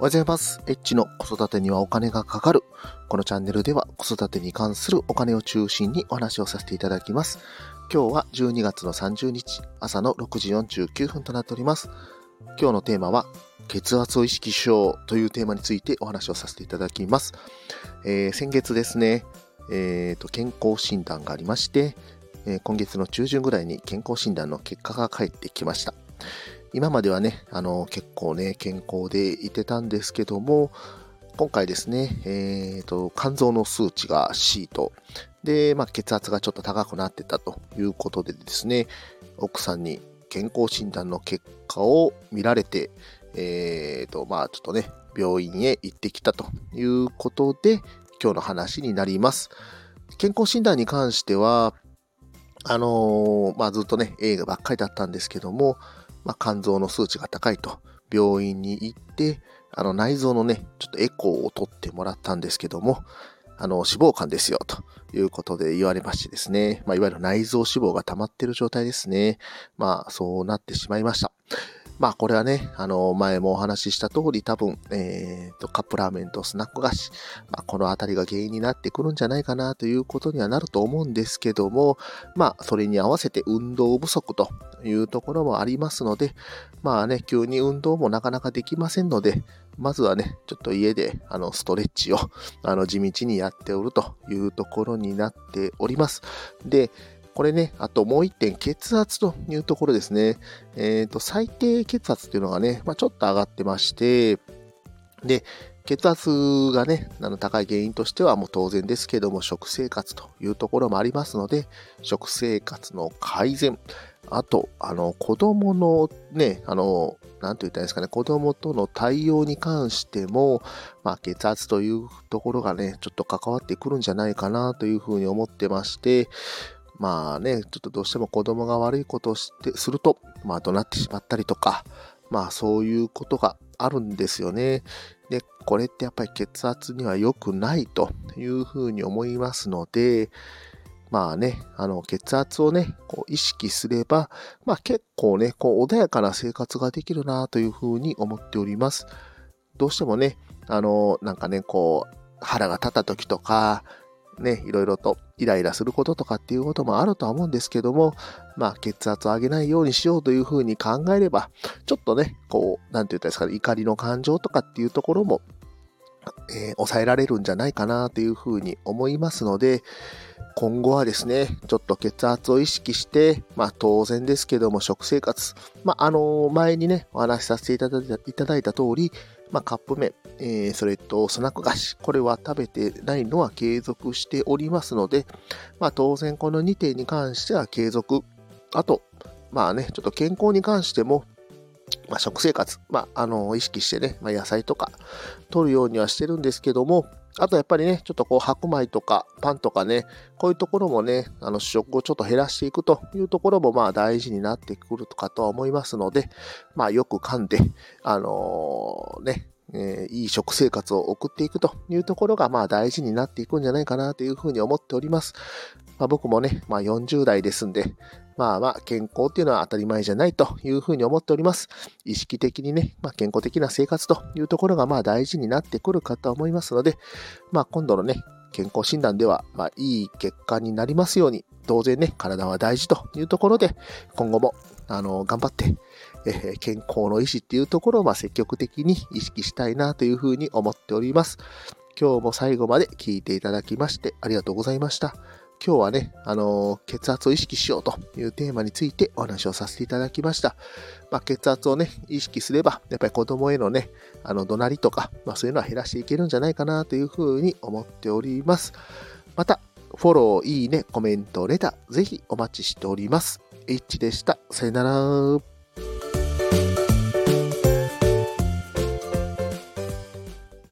おはようございます。エッチの子育てにはお金がかかる。このチャンネルでは子育てに関するお金を中心にお話をさせていただきます。今日は12月の30日、朝の6時49分となっております。今日のテーマは、血圧を意識しようというテーマについてお話をさせていただきます。えー先月ですね、えーと、健康診断がありまして、えー今月の中旬ぐらいに健康診断の結果が返ってきました。今まではね、あの、結構ね、健康でいてたんですけども、今回ですね、えーと、肝臓の数値が C と、で、まあ、血圧がちょっと高くなってたということでですね、奥さんに健康診断の結果を見られて、えーと、まあ、ちょっとね、病院へ行ってきたということで、今日の話になります。健康診断に関しては、あのーまあ、ずっとね、映画ばっかりだったんですけども、まあ、肝臓の数値が高いと、病院に行って、あの内臓のね、ちょっとエコーを取ってもらったんですけども、あの脂肪肝ですよ、ということで言われましてですね、まあ、いわゆる内臓脂肪が溜まってる状態ですね。まあ、そうなってしまいました。まあ、これはね、あの、前もお話しした通り、多分、えーと、カップラーメンとスナック菓子、まあ、このあたりが原因になってくるんじゃないかなということにはなると思うんですけども、まあ、それに合わせて運動不足というところもありますので、まあね、急に運動もなかなかできませんので、まずはね、ちょっと家で、あの、ストレッチを、あの、地道にやっておるというところになっております。で、これね、あともう一点、血圧というところですね。えっ、と、最低血圧っていうのがね、まあ、ちょっと上がってまして、で、血圧がね、あの高い原因としてはもう当然ですけども、食生活というところもありますので、食生活の改善、あと、あの、子供のね、あの、なんて言ったらいいですかね、子供との対応に関しても、まあ、血圧というところがね、ちょっと関わってくるんじゃないかなというふうに思ってまして、まあね、ちょっとどうしても子供が悪いことをして、すると、まあ、怒鳴ってしまったりとか、まあ、そういうことがあるんですよね。で、これってやっぱり血圧には良くないというふうに思いますので、まあね、あの、血圧をね、こう意識すれば、まあ結構ね、こう穏やかな生活ができるなというふうに思っております。どうしてもね、あの、なんかね、こう、腹が立った時とか、ね、いろいろとイライラすることとかっていうこともあるとは思うんですけども、まあ血圧を上げないようにしようというふうに考えれば、ちょっとね、こう、なんて言ったらいいですかね、怒りの感情とかっていうところも、えー抑えられるんじゃないかなというふうに思いますので、今後はですね、ちょっと血圧を意識して、まあ当然ですけども食生活、まああの前にね、お話しさせていただいたいただいた通り、まあカップ麺、えーそれとスナック菓子、これは食べてないのは継続しておりますので、まあ当然この2点に関しては継続。あと、まあね、ちょっと健康に関しても、まあ、食生活、まあ、あの、意識してね、まあ、野菜とか取るようにはしてるんですけども、あとやっぱりね、ちょっとこう白米とかパンとかね、こういうところもね、あの主食をちょっと減らしていくというところもまあ大事になってくるかとは思いますので、まあよく噛んで、あのーね、えーいい食生活を送っていくというところがまあ大事になっていくんじゃないかなというふうに思っております。まあ僕もね、まあ40代ですんで、まあまあ健康っていうのは当たり前じゃないというふうに思っております。意識的にね、まあ、健康的な生活というところがまあ大事になってくるかと思いますので、まあ今度のね、健康診断では、まあいい結果になりますように、当然ね、体は大事というところで、今後も、あの、頑張って、え健康の維持っていうところをまあ積極的に意識したいなというふうに思っております。今日も最後まで聞いていただきましてありがとうございました。今日はね、あのー血圧を意識しようというテーマについてお話をさせていただきました。まあ、血圧をね、意識すれば、やっぱり子供へのね、あの、怒鳴りとか、まあ、そういうのは減らしていけるんじゃないかなというふうに思っております。また、フォロー、いいね、コメント、レター、ぜひお待ちしております。H でした。さよなら。